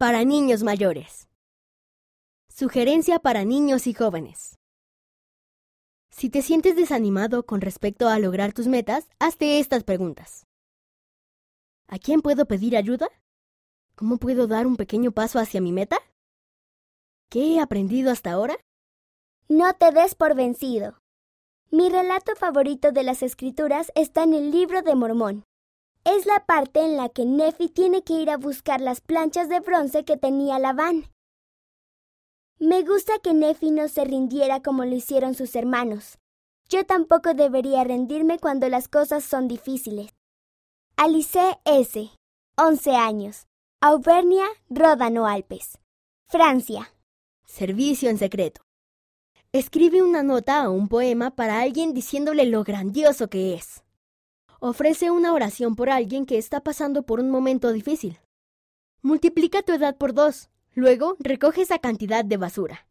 para niños mayores. Sugerencia para niños y jóvenes. Si te sientes desanimado con respecto a lograr tus metas, hazte estas preguntas. ¿A quién puedo pedir ayuda? ¿Cómo puedo dar un pequeño paso hacia mi meta? ¿Qué he aprendido hasta ahora? No te des por vencido. Mi relato favorito de las escrituras está en el libro de Mormón. Es la parte en la que Nefi tiene que ir a buscar las planchas de bronce que tenía Labán. Me gusta que Nefi no se rindiera como lo hicieron sus hermanos. Yo tampoco debería rendirme cuando las cosas son difíciles. Alice S., 11 años. Auvernia, Ródano Alpes. Francia. Servicio en secreto. Escribe una nota o un poema para alguien diciéndole lo grandioso que es. Ofrece una oración por alguien que está pasando por un momento difícil. Multiplica tu edad por dos. Luego recoge esa cantidad de basura.